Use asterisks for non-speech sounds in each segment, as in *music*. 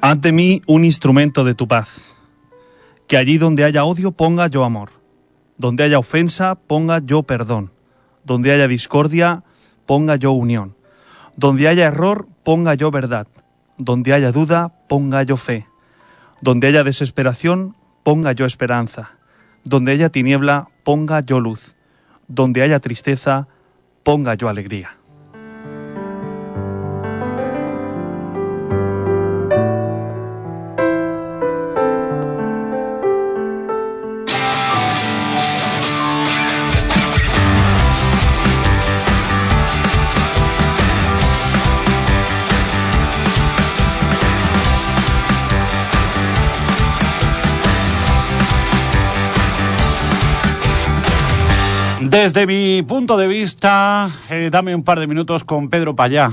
Haz de mí un instrumento de tu paz. Que allí donde haya odio ponga yo amor. Donde haya ofensa ponga yo perdón. Donde haya discordia ponga yo unión. Donde haya error ponga yo verdad. Donde haya duda ponga yo fe. Donde haya desesperación ponga yo esperanza. Donde haya tiniebla ponga yo luz. Donde haya tristeza ponga yo alegría. Desde mi punto de vista, eh, dame un par de minutos con Pedro Payá.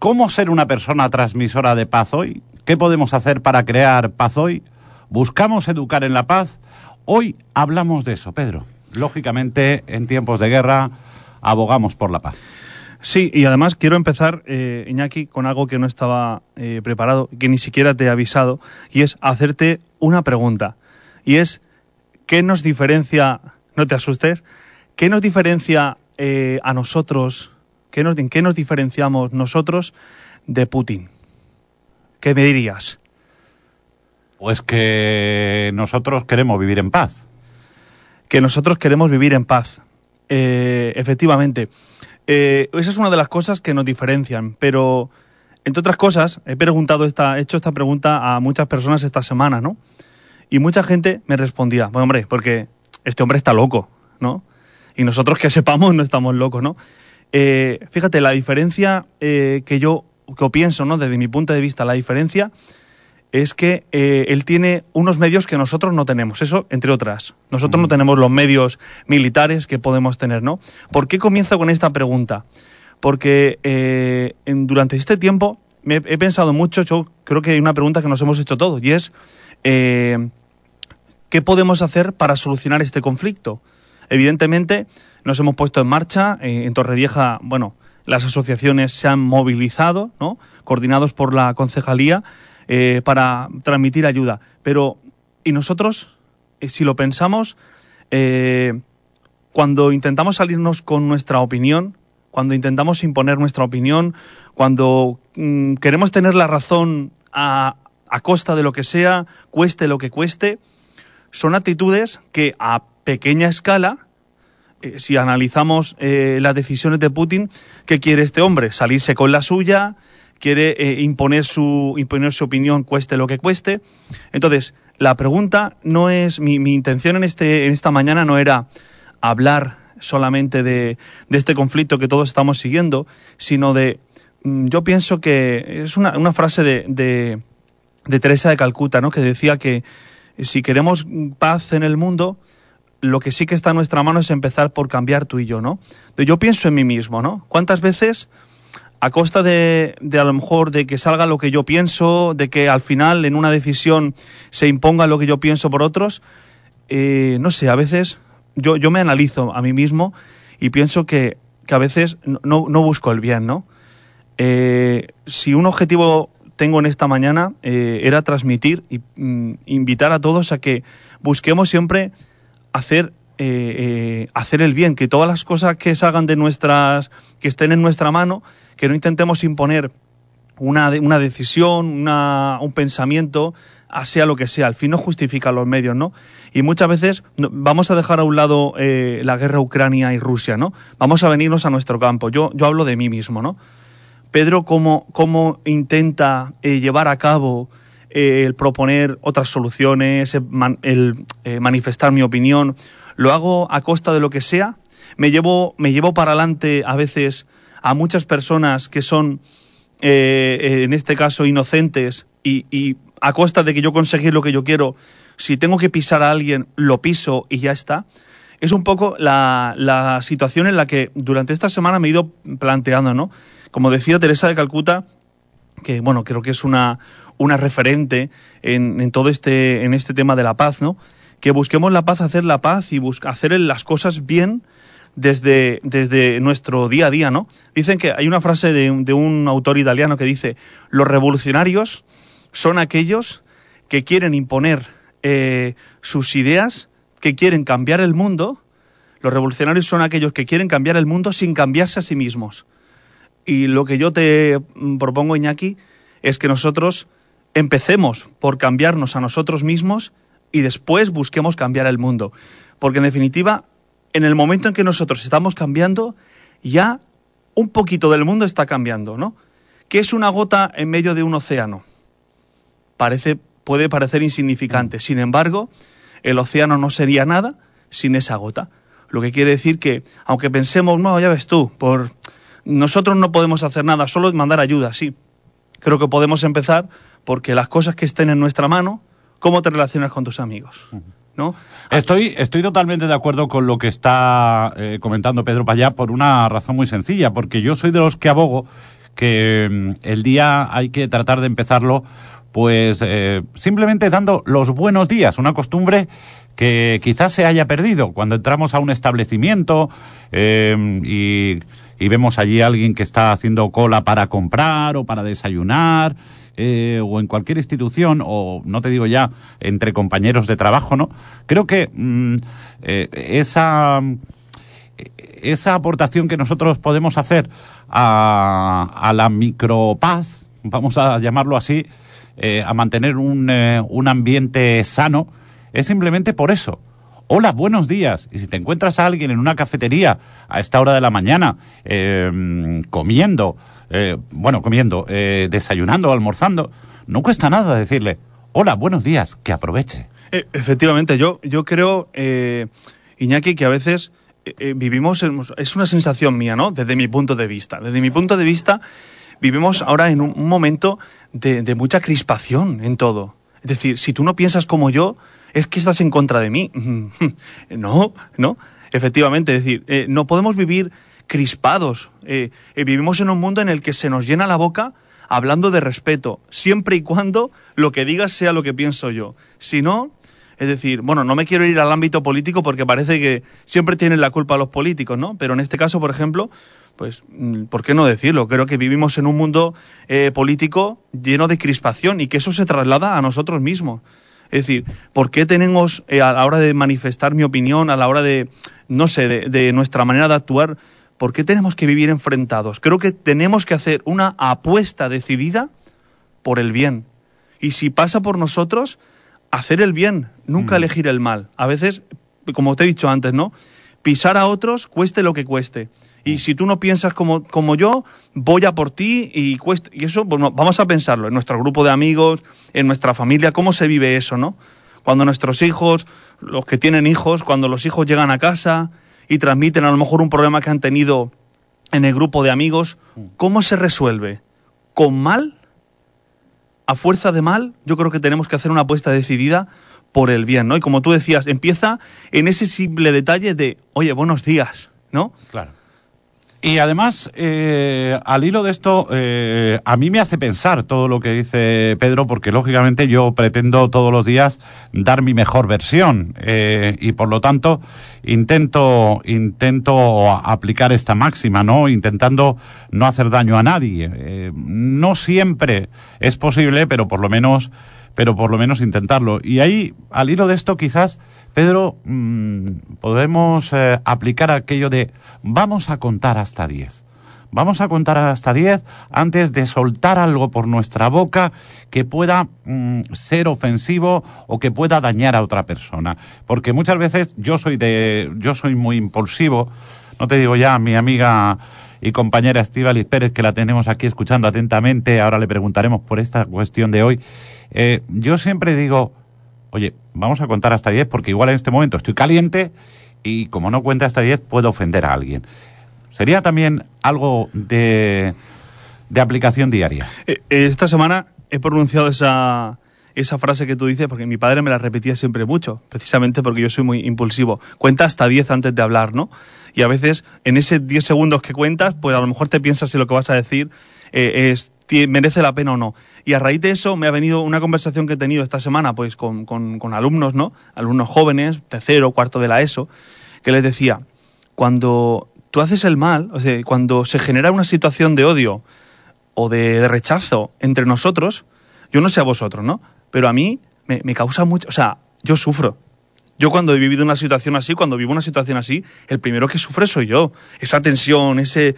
¿Cómo ser una persona transmisora de paz hoy? ¿Qué podemos hacer para crear paz hoy? ¿Buscamos educar en la paz? Hoy hablamos de eso, Pedro. Lógicamente, en tiempos de guerra, abogamos por la paz. Sí, y además quiero empezar, eh, Iñaki, con algo que no estaba eh, preparado, que ni siquiera te he avisado, y es hacerte una pregunta. Y es, ¿qué nos diferencia, no te asustes, ¿Qué nos diferencia eh, a nosotros, qué nos, en qué nos diferenciamos nosotros de Putin? ¿Qué me dirías? Pues que nosotros queremos vivir en paz. Que nosotros queremos vivir en paz. Eh, efectivamente. Eh, esa es una de las cosas que nos diferencian, pero entre otras cosas, he preguntado esta, he hecho esta pregunta a muchas personas esta semana, ¿no? Y mucha gente me respondía, bueno, hombre, porque este hombre está loco, ¿no? Y nosotros que sepamos no estamos locos, ¿no? Eh, fíjate, la diferencia eh, que yo que pienso, ¿no? Desde mi punto de vista, la diferencia es que eh, él tiene unos medios que nosotros no tenemos, eso entre otras. Nosotros no tenemos los medios militares que podemos tener, ¿no? ¿Por qué comienzo con esta pregunta? Porque durante este tiempo me he pensado mucho, yo creo que hay una pregunta que nos hemos hecho todos, y es, ¿qué podemos hacer para solucionar este conflicto? Evidentemente, nos hemos puesto en marcha. Eh, en Torrevieja, bueno, las asociaciones se han movilizado, ¿no? coordinados por la concejalía, eh, para transmitir ayuda. Pero, ¿y nosotros, eh, si lo pensamos, cuando intentamos salirnos con nuestra opinión, cuando intentamos imponer nuestra opinión, cuando mm, queremos tener la razón a, a costa de lo que sea, cueste lo que cueste, son actitudes que a pequeña escala, eh, si analizamos eh, las decisiones de Putin, ¿qué quiere este hombre? Salirse con la suya, quiere eh, imponer, su, imponer su opinión cueste lo que cueste. Entonces, la pregunta no es, mi, mi intención en, este, en esta mañana no era hablar solamente de, de este conflicto que todos estamos siguiendo, sino de, mm, yo pienso que es una, una frase de, de, de Teresa de Calcuta, ¿no? que decía que si queremos paz en el mundo, lo que sí que está en nuestra mano es empezar por cambiar tú y yo, ¿no? Yo pienso en mí mismo, ¿no? ¿Cuántas veces, a costa de, de, a lo mejor de que salga lo que yo pienso, de que al final en una decisión se imponga lo que yo pienso por otros, eh, no sé, a veces yo, yo me analizo a mí mismo y pienso que, que a veces no, no, busco el bien, ¿no? Eh, si un objetivo tengo en esta mañana eh, era transmitir y mm, invitar a todos a que busquemos siempre hacer, eh, eh, hacer el bien, que todas las cosas que salgan de nuestras, que estén en nuestra mano, que no intentemos imponer una, una decisión, una, un pensamiento, sea lo que sea. Al fin no justifica los medios, ¿no? Y muchas veces vamos a dejar a un lado eh, la guerra Ucrania y Rusia, ¿no? Vamos a venirnos a nuestro campo. Yo, yo hablo de mí mismo, ¿no? Pedro, ¿cómo, cómo intenta llevar a cabo el proponer otras soluciones, el, eh, manifestar mi opinión, lo hago a costa de lo que sea. Me llevo, me llevo para adelante a veces a muchas personas que son, eh, en este caso, inocentes y, a costa de que yo conseguir lo que yo quiero, si tengo que pisar a alguien, lo piso y ya está. Es un poco la, la situación en la que durante esta semana me he ido planteando, ¿no? Como decía Teresa de Calcuta, que bueno, creo que es una, una referente en, en, todo este, en este tema de la paz, ¿no? Que busquemos la paz, hacer la paz y hacer las cosas bien desde, desde nuestro día a día, ¿no? Dicen que hay una frase de, un autor italiano que dice, los revolucionarios son aquellos que quieren imponer eh, sus ideas, que quieren cambiar el mundo. Los revolucionarios son aquellos que quieren cambiar el mundo sin cambiarse a sí mismos. Y lo que yo te mm, propongo, Iñaki, es que nosotros empecemos por cambiarnos a nosotros mismos y después busquemos cambiar el mundo. Porque en definitiva, en el momento en que nosotros estamos cambiando, ya un poquito del mundo está cambiando, ¿no? ¿Qué es una gota en medio de un océano? Parece, puede parecer insignificante. Sin embargo, el océano no sería nada sin esa gota. Lo que quiere decir que, aunque pensemos, no, ya ves tú, por nosotros no podemos hacer nada, solo mandar ayuda, sí. Creo que podemos empezar porque las cosas que estén en nuestra mano, cómo te relacionas con tus amigos. ¿No? Estoy, estoy totalmente de acuerdo con lo que está eh, comentando Pedro Payá por una razón muy sencilla, porque yo soy de los que abogo que mm, el día hay que tratar de empezarlo pues eh, simplemente dando los buenos días, una costumbre que quizás se haya perdido cuando entramos a un establecimiento eh, y, y, vemos allí a alguien que está haciendo cola para comprar o para desayunar eh, o en cualquier institución, o no te digo ya, entre compañeros de trabajo, ¿no? Creo que mm, eh, esa, esa aportación que nosotros podemos hacer a, a la micropaz, vamos a llamarlo así, eh, a mantener un, eh, un ambiente sano, es simplemente por eso. Hola, buenos días. Y si te encuentras a alguien en una cafetería a esta hora de la mañana, eh, comiendo, eh, bueno, comiendo, eh, desayunando, almorzando, no cuesta nada decirle, hola, buenos días, que aproveche. Eh, efectivamente, yo, yo creo, eh, Iñaki, que a veces vivimos, es una sensación mía, ¿no? Desde mi punto de vista. Desde mi punto de vista, vivimos ahora en un, momento de, mucha crispación en todo. Es decir, si tú no piensas como yo, es que estás en contra de mí. *laughs* No, no. Efectivamente, es decir, no podemos vivir crispados. Eh, eh, vivimos en un mundo en el que se nos llena la boca hablando de respeto, siempre y cuando lo que digas sea lo que pienso yo. Si no, es decir, bueno, no me quiero ir al ámbito político porque parece que siempre tienen la culpa los políticos, ¿no? Pero en este caso, por ejemplo, pues, ¿por qué no decirlo? Creo que vivimos en un mundo eh, político lleno de crispación y que eso se traslada a nosotros mismos. Es decir, ¿por qué tenemos eh, a la hora de manifestar mi opinión, a la hora de, no sé, de, de nuestra manera de actuar, ¿por qué tenemos que vivir enfrentados? Creo que tenemos que hacer una apuesta decidida por el bien. Y si pasa por nosotros, hacer el bien, nunca Mm. elegir el mal. A veces, como te he dicho antes, ¿no? Pisar a otros, cueste lo que cueste. Y si tú no piensas como, como yo, voy a por ti y cueste. Y eso, bueno, vamos a pensarlo en nuestro grupo de amigos, en nuestra familia, cómo se vive eso, ¿no? Cuando nuestros hijos, los que tienen hijos, cuando los hijos llegan a casa y transmiten a lo mejor un problema que han tenido en el grupo de amigos, ¿cómo se resuelve? ¿Con mal? ¿A fuerza de mal? Yo creo que tenemos que hacer una apuesta decidida por el bien, ¿no? Y como tú decías, empieza en ese simple detalle de, oye, buenos días, ¿no? Claro. Y además, eh, al hilo de esto, eh, a mí me hace pensar todo lo que dice Pedro, porque lógicamente yo pretendo todos los días dar mi mejor versión eh, y por lo tanto intento intento aplicar esta máxima, no, intentando no hacer daño a nadie. Eh, no siempre es posible, pero por lo menos pero por lo menos intentarlo. Y ahí, al hilo de esto, quizás, Pedro, mmm, podemos eh, aplicar aquello de vamos a contar hasta 10. Vamos a contar hasta 10 antes de soltar algo por nuestra boca que pueda mmm, ser ofensivo o que pueda dañar a otra persona. Porque muchas veces yo soy de, yo soy muy impulsivo. No te digo ya, mi amiga y compañera Estíbaliz Pérez, que la tenemos aquí escuchando atentamente. Ahora le preguntaremos por esta cuestión de hoy. Eh, yo siempre digo, oye, vamos a contar hasta 10 porque igual en este momento estoy caliente y como no cuente hasta 10 puedo ofender a alguien. Sería también algo de, de aplicación diaria. Eh, esta semana he pronunciado esa, esa frase que tú dices porque mi padre me la repetía siempre mucho, precisamente porque yo soy muy impulsivo. Cuenta hasta 10 antes de hablar, ¿no? Y a veces en ese 10 segundos que cuentas, pues a lo mejor te piensas si lo que vas a decir eh, es, merece la pena o no. Y a raíz de eso me ha venido una conversación que he tenido esta semana pues con, con, con alumnos, ¿no? Alumnos jóvenes, tercero, cuarto de la ESO, que les decía, cuando tú haces el mal, o sea, cuando se genera una situación de odio o de, rechazo entre nosotros, Yo no sé a vosotros, ¿no? Pero a mí me, me causa mucho, o sea, yo sufro. Yo cuando he vivido una situación así, cuando vivo una situación así, el primero que sufre soy yo. Esa tensión, ese,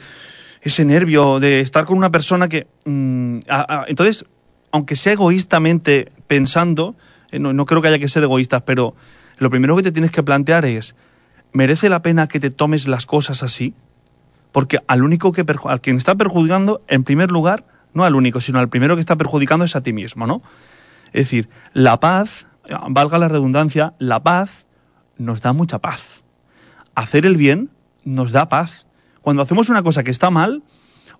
ese nervio de estar con una persona que... mm, entonces, aunque sea egoístamente pensando, eh, no, no creo que haya que ser egoístas, pero lo primero que te tienes que plantear es, ¿merece la pena que te tomes las cosas así? Porque al único que al quien está perjudicando, en primer lugar, no al único, sino al primero que está perjudicando es a ti mismo, ¿no? Es decir, la paz, eh, valga la redundancia, la paz nos da mucha paz. Hacer el bien nos da paz. Cuando hacemos una cosa que está mal,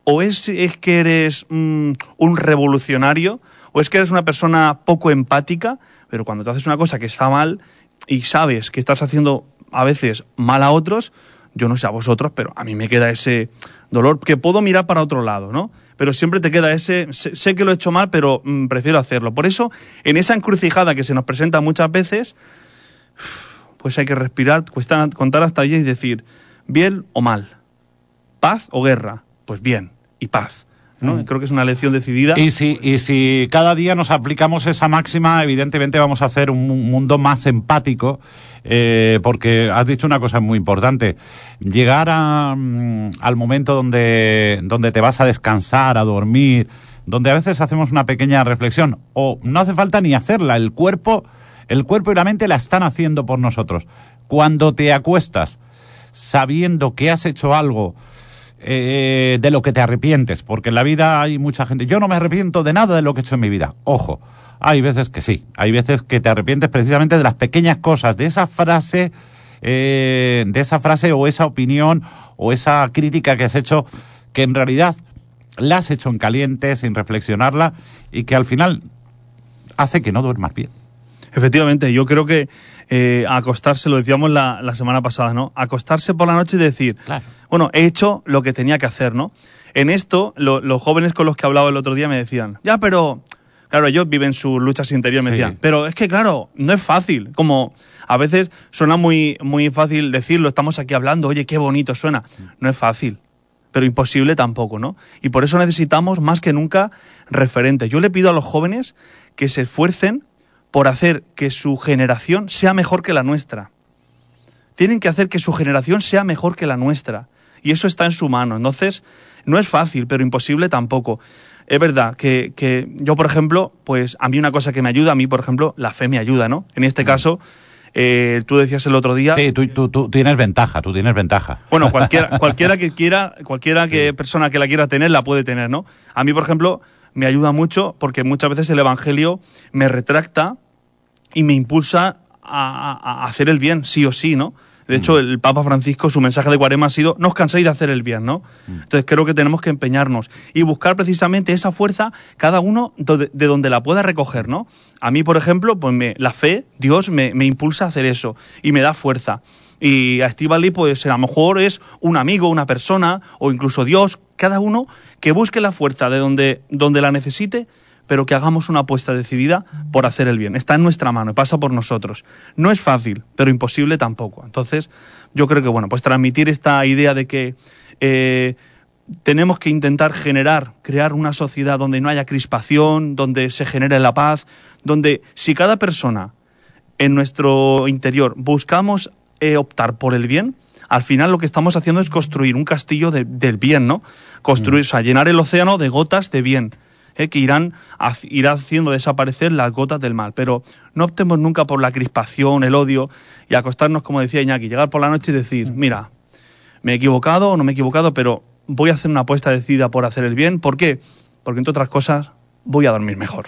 o es, que eres mm, un revolucionario, o es que eres una persona poco empática, pero cuando te haces una cosa que está mal y sabes que estás haciendo a veces mal a otros, yo no sé a vosotros, pero a mí me queda ese dolor que puedo mirar para otro lado, ¿no? Pero siempre te queda ese, sé, que lo he hecho mal, pero mm, prefiero hacerlo. Por eso, en esa encrucijada que se nos presenta muchas veces, pues hay que respirar, cuesta- contar hasta 10 y decir, bien o mal, paz o guerra, pues bien y paz. ¿no? Creo que es una lección decidida. Y si, y si cada día nos aplicamos esa máxima, evidentemente vamos a hacer un mu- mundo más empático, eh, porque has dicho una cosa muy importante. Llegar a, mm, al momento donde, donde te vas a descansar, a dormir, donde a veces hacemos una pequeña reflexión, o no hace falta ni hacerla, el cuerpo, el cuerpo y la mente la están haciendo por nosotros. Cuando te acuestas sabiendo que has hecho algo eh, de lo que te arrepientes, porque en la vida hay mucha gente. Yo no me arrepiento de nada de lo que he hecho en mi vida. Ojo, hay veces que sí, hay veces que te arrepientes precisamente de las pequeñas cosas, de esa frase, eh, de esa frase o esa opinión o esa crítica que has hecho, que en realidad la has hecho en caliente, sin reflexionarla, y que al final hace que no duermas bien. Efectivamente, yo creo que eh, acostarse, lo decíamos la, la semana pasada, ¿no? Acostarse por la noche y decir, Claro. Bueno, he hecho lo que tenía que hacer, ¿no? En esto, lo- los jóvenes con los que hablaba el otro día me decían, ya, pero, claro, ellos viven sus luchas interiores, me decían, pero es que, claro, no es fácil, como a veces suena muy, muy fácil decirlo, estamos aquí hablando, oye, qué bonito suena, no es fácil. Pero imposible tampoco, ¿no? Y por eso necesitamos más que nunca referentes. Yo le pido a los jóvenes que se esfuercen por hacer que su generación sea mejor que la nuestra. Tienen que hacer que su generación sea mejor que la nuestra. Y eso está en su mano. Entonces, no es fácil, pero imposible tampoco. Es verdad que, que yo, por ejemplo, pues a mí una cosa que me ayuda, a mí, por ejemplo, la fe me ayuda, ¿no? En este caso, eh, tú decías el otro día... Sí, tú, tú, tú tienes ventaja, tú tienes ventaja. Bueno, cualquiera, *laughs* cualquiera que quiera, cualquiera que persona que la quiera tener, la puede tener, ¿no? A mí, por ejemplo, me ayuda mucho porque muchas veces el Evangelio me retracta y me impulsa a, a- a hacer el bien, sí o sí, ¿no? De hecho, el Papa Francisco, su mensaje de Cuarema ha sido, no os canséis de hacer el bien, ¿no? Entonces creo que tenemos que empeñarnos y buscar precisamente esa fuerza, cada uno de, donde la pueda recoger, ¿no? A mí, por ejemplo, pues me- la fe, Dios me, me impulsa a hacer eso y me da fuerza. Y a Estivali, pues a lo mejor es un amigo, una persona o incluso Dios, cada uno que busque la fuerza de donde, donde la necesite, pero que hagamos una apuesta decidida por hacer el bien. Está en nuestra mano, pasa por nosotros. No es fácil, pero imposible tampoco. Entonces, yo creo que, bueno, pues transmitir esta idea de que eh, tenemos que intentar generar, crear una sociedad donde no haya crispación, donde se genere la paz, donde si cada persona en nuestro interior buscamos eh, optar por el bien, al final lo que estamos haciendo es construir un castillo de- del bien, ¿no? Construir, o sea, llenar el océano de gotas de bien, ¿eh? que irán, irá haciendo desaparecer las gotas del mal. Pero no optemos nunca por la crispación, el odio y acostarnos, como decía Iñaki, llegar por la noche y decir, mira, me he equivocado o no me he equivocado, pero voy a hacer una apuesta decidida por hacer el bien. ¿Por qué? Porque entre otras cosas voy a dormir mejor.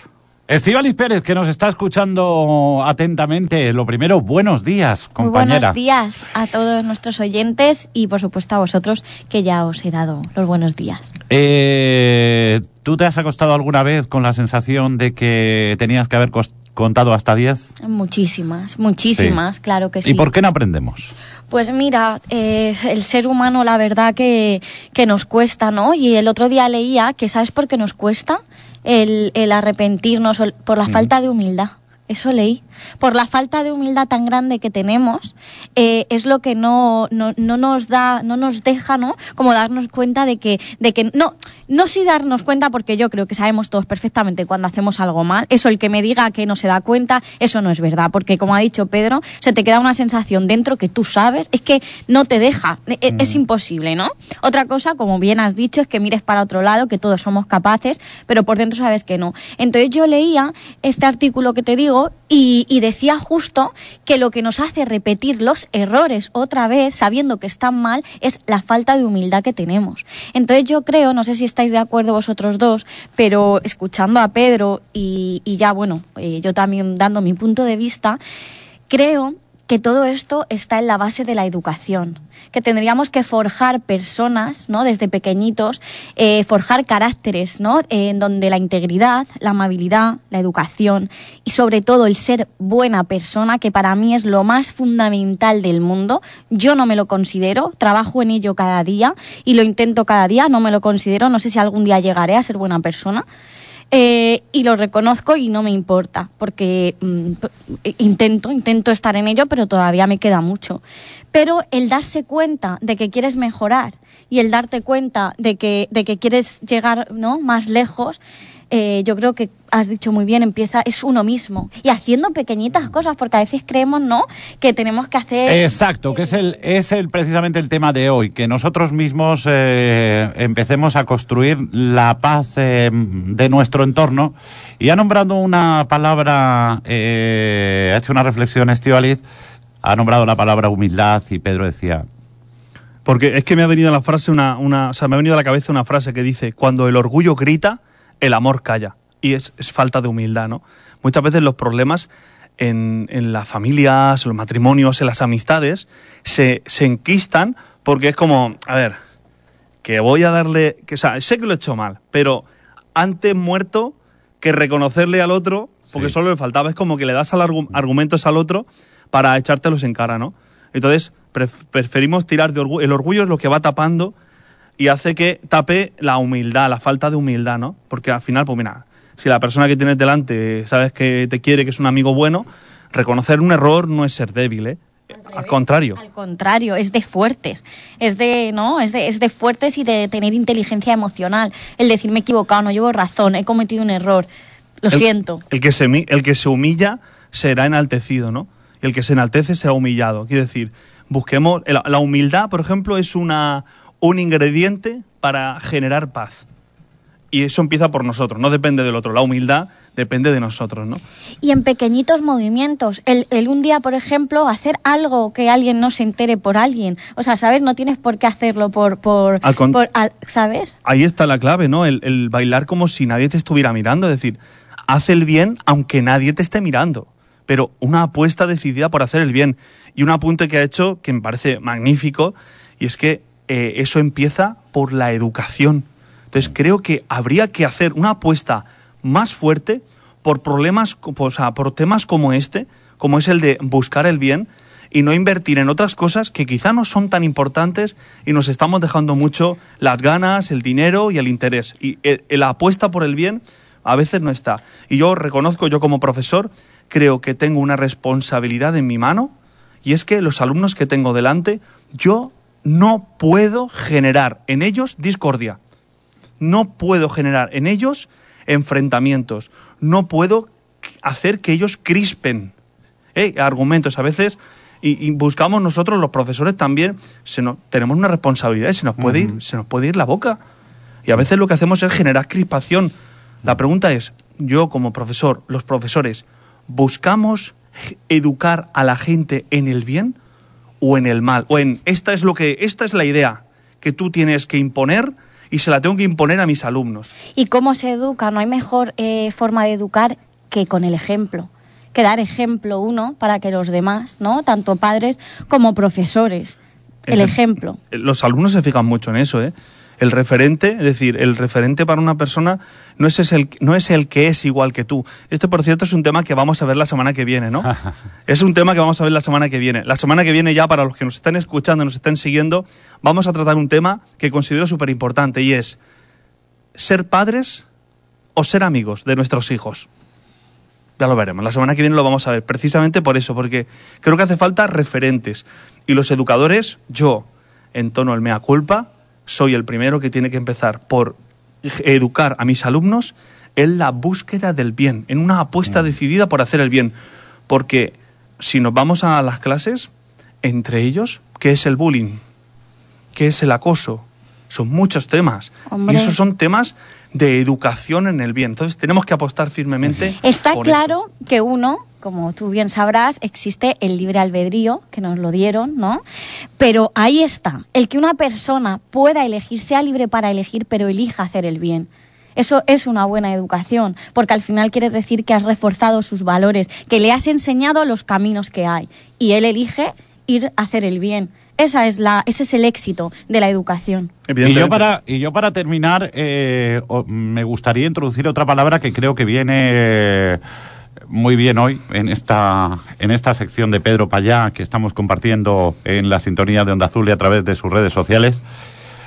Estivalis Pérez, que nos está escuchando atentamente. Lo primero, buenos días, Muy compañera. buenos días a todos nuestros oyentes y por supuesto a vosotros que ya os he dado los buenos días. Eh, ¿Tú te has acostado alguna vez con la sensación de que tenías que haber contado hasta 10? Muchísimas, muchísimas, claro que sí. ¿Y por qué no aprendemos? Pues mira, eh, el ser humano la verdad que, que nos cuesta, ¿no? Y el otro día leía que ¿sabes por qué nos cuesta? El, el arrepentirnos por la falta de humildad. Eso leí. Por la falta de humildad tan grande que tenemos, eh, es lo que no, no, no, nos da, no nos deja, ¿no? Como darnos cuenta de que, de que no, no sí darnos cuenta, porque yo creo que sabemos todos perfectamente cuando hacemos algo mal. Eso, el que me diga que no se da cuenta, eso no es verdad, porque como ha dicho Pedro, se te queda una sensación dentro que tú sabes, es que no te deja, e- e- es, Mm. imposible, ¿no? Otra cosa, como bien has dicho, es que mires para otro lado, que todos somos capaces, pero por dentro sabes que no. Entonces yo leía este artículo que te digo y, y decía justo que lo que nos hace repetir los errores otra vez, sabiendo que están mal, es la falta de humildad que tenemos. Entonces yo creo, no sé si estáis de acuerdo vosotros dos, pero escuchando a Pedro y, ya, bueno, eh, yo también dando mi punto de vista, creo que todo esto está en la base de la educación, que tendríamos que forjar personas, ¿no? Desde pequeñitos, eh, forjar caracteres, ¿no? En donde la integridad, la amabilidad, la educación y sobre todo el ser buena persona, que para mí es lo más fundamental del mundo. Yo no me lo considero, trabajo en ello cada día y lo intento cada día, no me lo considero, no sé si algún día llegaré a ser buena persona. Eh, y lo reconozco y no me importa, porque mm, intento, intento estar en ello, pero todavía me queda mucho. Pero el darse cuenta de que quieres mejorar y el darte cuenta de que, de que quieres llegar ¿no? más lejos, eh, yo creo que has dicho muy bien, empieza, es uno mismo. Y haciendo pequeñitas cosas, porque a veces creemos, ¿no?, que tenemos que hacer... Exacto, que es el, es el precisamente el tema de hoy, que nosotros mismos eh, empecemos a construir la paz eh, de nuestro entorno. Y ha nombrado una palabra, eh, ha hecho una reflexión Estivaliz, ha nombrado la palabra humildad y Pedro decía, Porque es que me ha venido a la frase una, una, o sea, me ha venido a la cabeza una frase que dice, cuando el orgullo grita, el amor calla. Y es, es falta de humildad, ¿no? Muchas veces los problemas en, en las familias, en los matrimonios, en las amistades, se, se enquistan porque es como, a ver, que voy a darle, que, o sea, sé que lo he hecho mal, pero antes muerto que reconocerle al otro, porque Sí. solo le faltaba, es como que le das al argu- argumentos al otro para echártelos en cara, ¿no? Entonces, pref- preferimos tirar de orgullo, el orgullo es lo que va tapando y hace que tape la humildad, la falta de humildad, ¿no? Porque al final, pues mira, si la persona que tienes delante sabes que te quiere, que es un amigo bueno, reconocer un error no es ser débil, ¿eh? Al contrario. Al contrario, es de fuertes. Es de, ¿no? Es de, es de fuertes y de tener inteligencia emocional. El decir me he equivocado, no llevo razón, he cometido un error. Lo El- siento. El que, se, el que se humilla será enaltecido, ¿no? Y el que se enaltece será humillado. Quiere decir, busquemos. La, la humildad, por ejemplo, es una, un ingrediente para generar paz. Y eso empieza por nosotros, no depende del otro. La humildad depende de nosotros, ¿no? Y en pequeñitos movimientos. El, el un día, por ejemplo, hacer algo que alguien no se entere por alguien. O sea, ¿sabes? No tienes por qué hacerlo por... por, Al con- por- al- ¿Sabes? Ahí está la clave, ¿no? El, el bailar como si nadie te estuviera mirando. Es decir, haz el bien aunque nadie te esté mirando. Pero una apuesta decidida por hacer el bien. Y un apunte que ha hecho que me parece magnífico, y es que eh, eso empieza por la educación. Entonces creo que habría que hacer una apuesta más fuerte por problemas, co- o sea, por temas como este, como es el de buscar el bien, y no invertir en otras cosas que quizá no son tan importantes y nos estamos dejando mucho las ganas, el dinero y el interés. Y el- la apuesta por el bien a veces no está. Y yo reconozco, yo como profesor, creo que tengo una responsabilidad en mi mano y es que los alumnos que tengo delante, yo no puedo generar en ellos discordia. No puedo generar en ellos enfrentamientos. No puedo hacer que ellos crispen eh, argumentos. A veces, y, y buscamos nosotros, los profesores también, se nos- tenemos una responsabilidad y se nos, puede ir, se nos puede ir la boca. Y a veces lo que hacemos es generar crispación. La pregunta es, yo como profesor, los profesores, ¿buscamos educar a la gente en el bien o en el mal? O en, esta es, lo que, esta es la idea que tú tienes que imponer y se la tengo que imponer a mis alumnos. ¿Y cómo se educa? No hay mejor eh, forma de educar que con el ejemplo. Que dar ejemplo uno para que los demás, ¿no? Tanto padres como profesores. El Ejem- ejemplo. Los alumnos se fijan mucho en eso, ¿eh? El referente, es decir, el referente para una persona no es, el, no es el que es igual que tú. Este, por cierto, es un tema que vamos a ver la semana que viene, ¿no? *laughs* es un tema que vamos a ver la semana que viene. La semana que viene ya, para los que nos estén escuchando, nos estén siguiendo, vamos a tratar un tema que considero súper importante y es ser padres o ser amigos de nuestros hijos. Ya lo veremos. La semana que viene lo vamos a ver. Precisamente por eso, porque creo que hace falta referentes. Y los educadores, yo, en tono al mea culpa, soy el primero que tiene que empezar por educar a mis alumnos en la búsqueda del bien, en una apuesta decidida por hacer el bien. Porque si nos vamos a las clases, entre ellos, ¿qué es el bullying? ¿Qué es el acoso? Son muchos temas. Hombre. Y esos son temas de educación en el bien. Entonces tenemos que apostar firmemente. Está por claro que uno, como tú bien sabrás, existe el libre albedrío, que nos lo dieron, ¿no? Pero ahí está, el que una persona pueda elegir, sea libre para elegir, pero elija hacer el bien. Eso es una buena educación, porque al final quiere decir que has reforzado sus valores, que le has enseñado los caminos que hay, y él elige ir a hacer el bien. Esa es la, ese es el éxito de la educación. Y yo para, y yo para terminar, eh, me gustaría introducir otra palabra que creo que viene eh, muy bien hoy en esta, en esta sección de Pedro Payá que estamos compartiendo en la sintonía de Onda Azul y a través de sus redes sociales.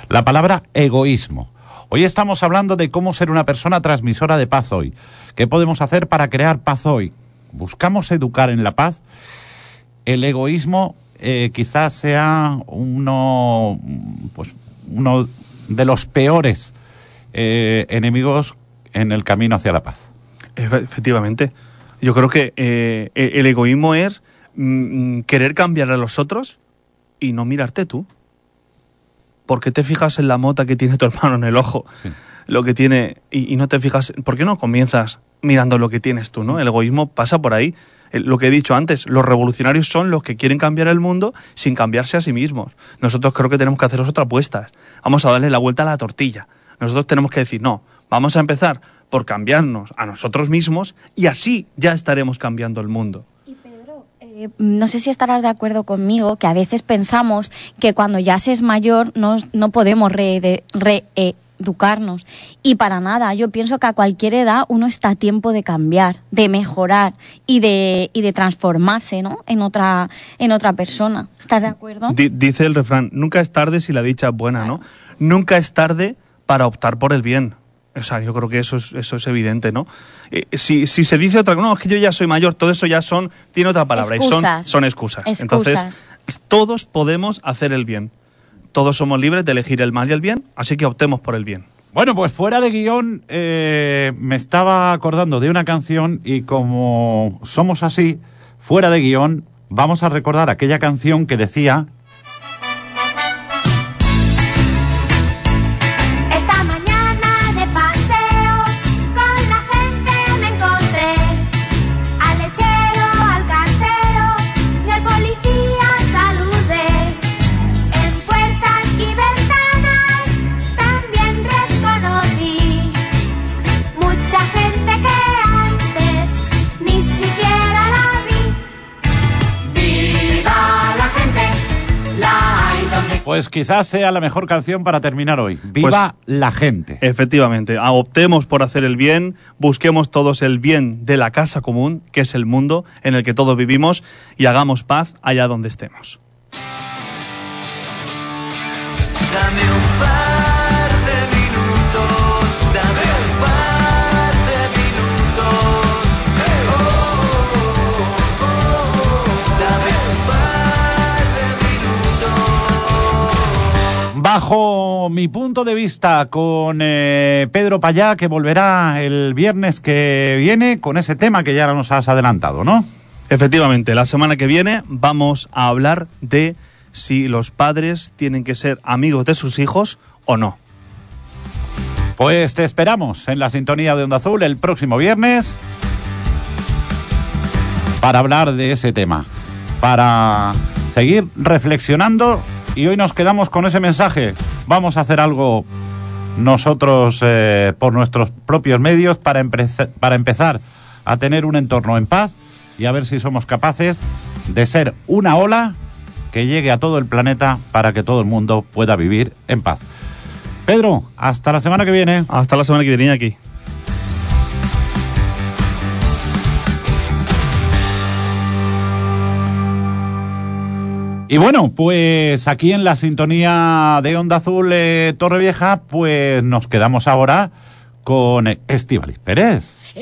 La palabra egoísmo. Hoy estamos hablando de cómo ser una persona transmisora de paz hoy. ¿Qué podemos hacer para crear paz hoy? ¿Buscamos educar en la paz? El egoísmo eh, quizás sea uno, pues, uno de los peores eh, enemigos en el camino hacia la paz. Efe- Efectivamente. Yo creo que eh, e- el egoísmo es mm, querer cambiar a los otros y no mirarte tú. Porque te fijas en la mota que tiene tu *laughs* hermano en el ojo, Sí. lo que tiene, y, y no te fijas, ¿por qué no comienzas mirando lo que tienes tú, no? El egoísmo pasa por ahí. Lo que he dicho antes, los revolucionarios son los que quieren cambiar el mundo sin cambiarse a sí mismos. Nosotros creo que tenemos que haceros otra apuesta. Vamos a darle la vuelta a la tortilla. Nosotros tenemos que decir, no, vamos a empezar por cambiarnos a nosotros mismos y así ya estaremos cambiando el mundo. Eh, no sé si estarás de acuerdo conmigo que a veces pensamos que cuando ya se es mayor no, no podemos reeducarnos. y para nada, yo pienso que a cualquier edad uno está a tiempo de cambiar, de mejorar y de, y de transformarse ¿no? en, otra, en otra persona. ¿Estás de acuerdo? Di- dice el refrán, nunca es tarde si la dicha es buena, ¿no? Nunca es tarde para optar por el bien. O sea, yo creo que eso es, eso es evidente, ¿no? Eh, si, si se dice otra cosa, no, es que yo ya soy mayor, todo eso ya son, tiene otra palabra, y son, Excusas. son excusas. Excusas. Entonces, todos podemos hacer el bien. Todos somos libres de elegir el mal y el bien, así que optemos por el bien. Bueno, pues fuera de guion, eh, me estaba acordando de una canción y como somos así, fuera de guion, vamos a recordar aquella canción que decía Pues quizás sea la mejor canción para terminar hoy. ¡Viva la gente! Efectivamente, ah, optemos por hacer el bien, busquemos todos el bien de la casa común, que es el mundo en el que todos vivimos, y hagamos paz allá donde estemos. Dame un Bajo mi punto de vista con eh, Pedro Payá, que volverá el viernes que viene con ese tema que ya nos has adelantado, ¿no? Efectivamente, la semana que viene vamos a hablar de si los padres tienen que ser amigos de sus hijos o no. Pues te esperamos en la sintonía de Onda Azul el próximo viernes para hablar de ese tema, para seguir reflexionando y hoy nos quedamos con ese mensaje. Vamos a hacer algo nosotros eh, por nuestros propios medios para, para empezar a tener un entorno en paz y a ver si somos capaces de ser una ola que llegue a todo el planeta para que todo el mundo pueda vivir en paz. Pedro, hasta la semana que viene. Hasta la semana que viene aquí. Y bueno, pues aquí en la sintonía de Onda Azul eh, Torrevieja, pues nos quedamos ahora con Estivalis Pérez.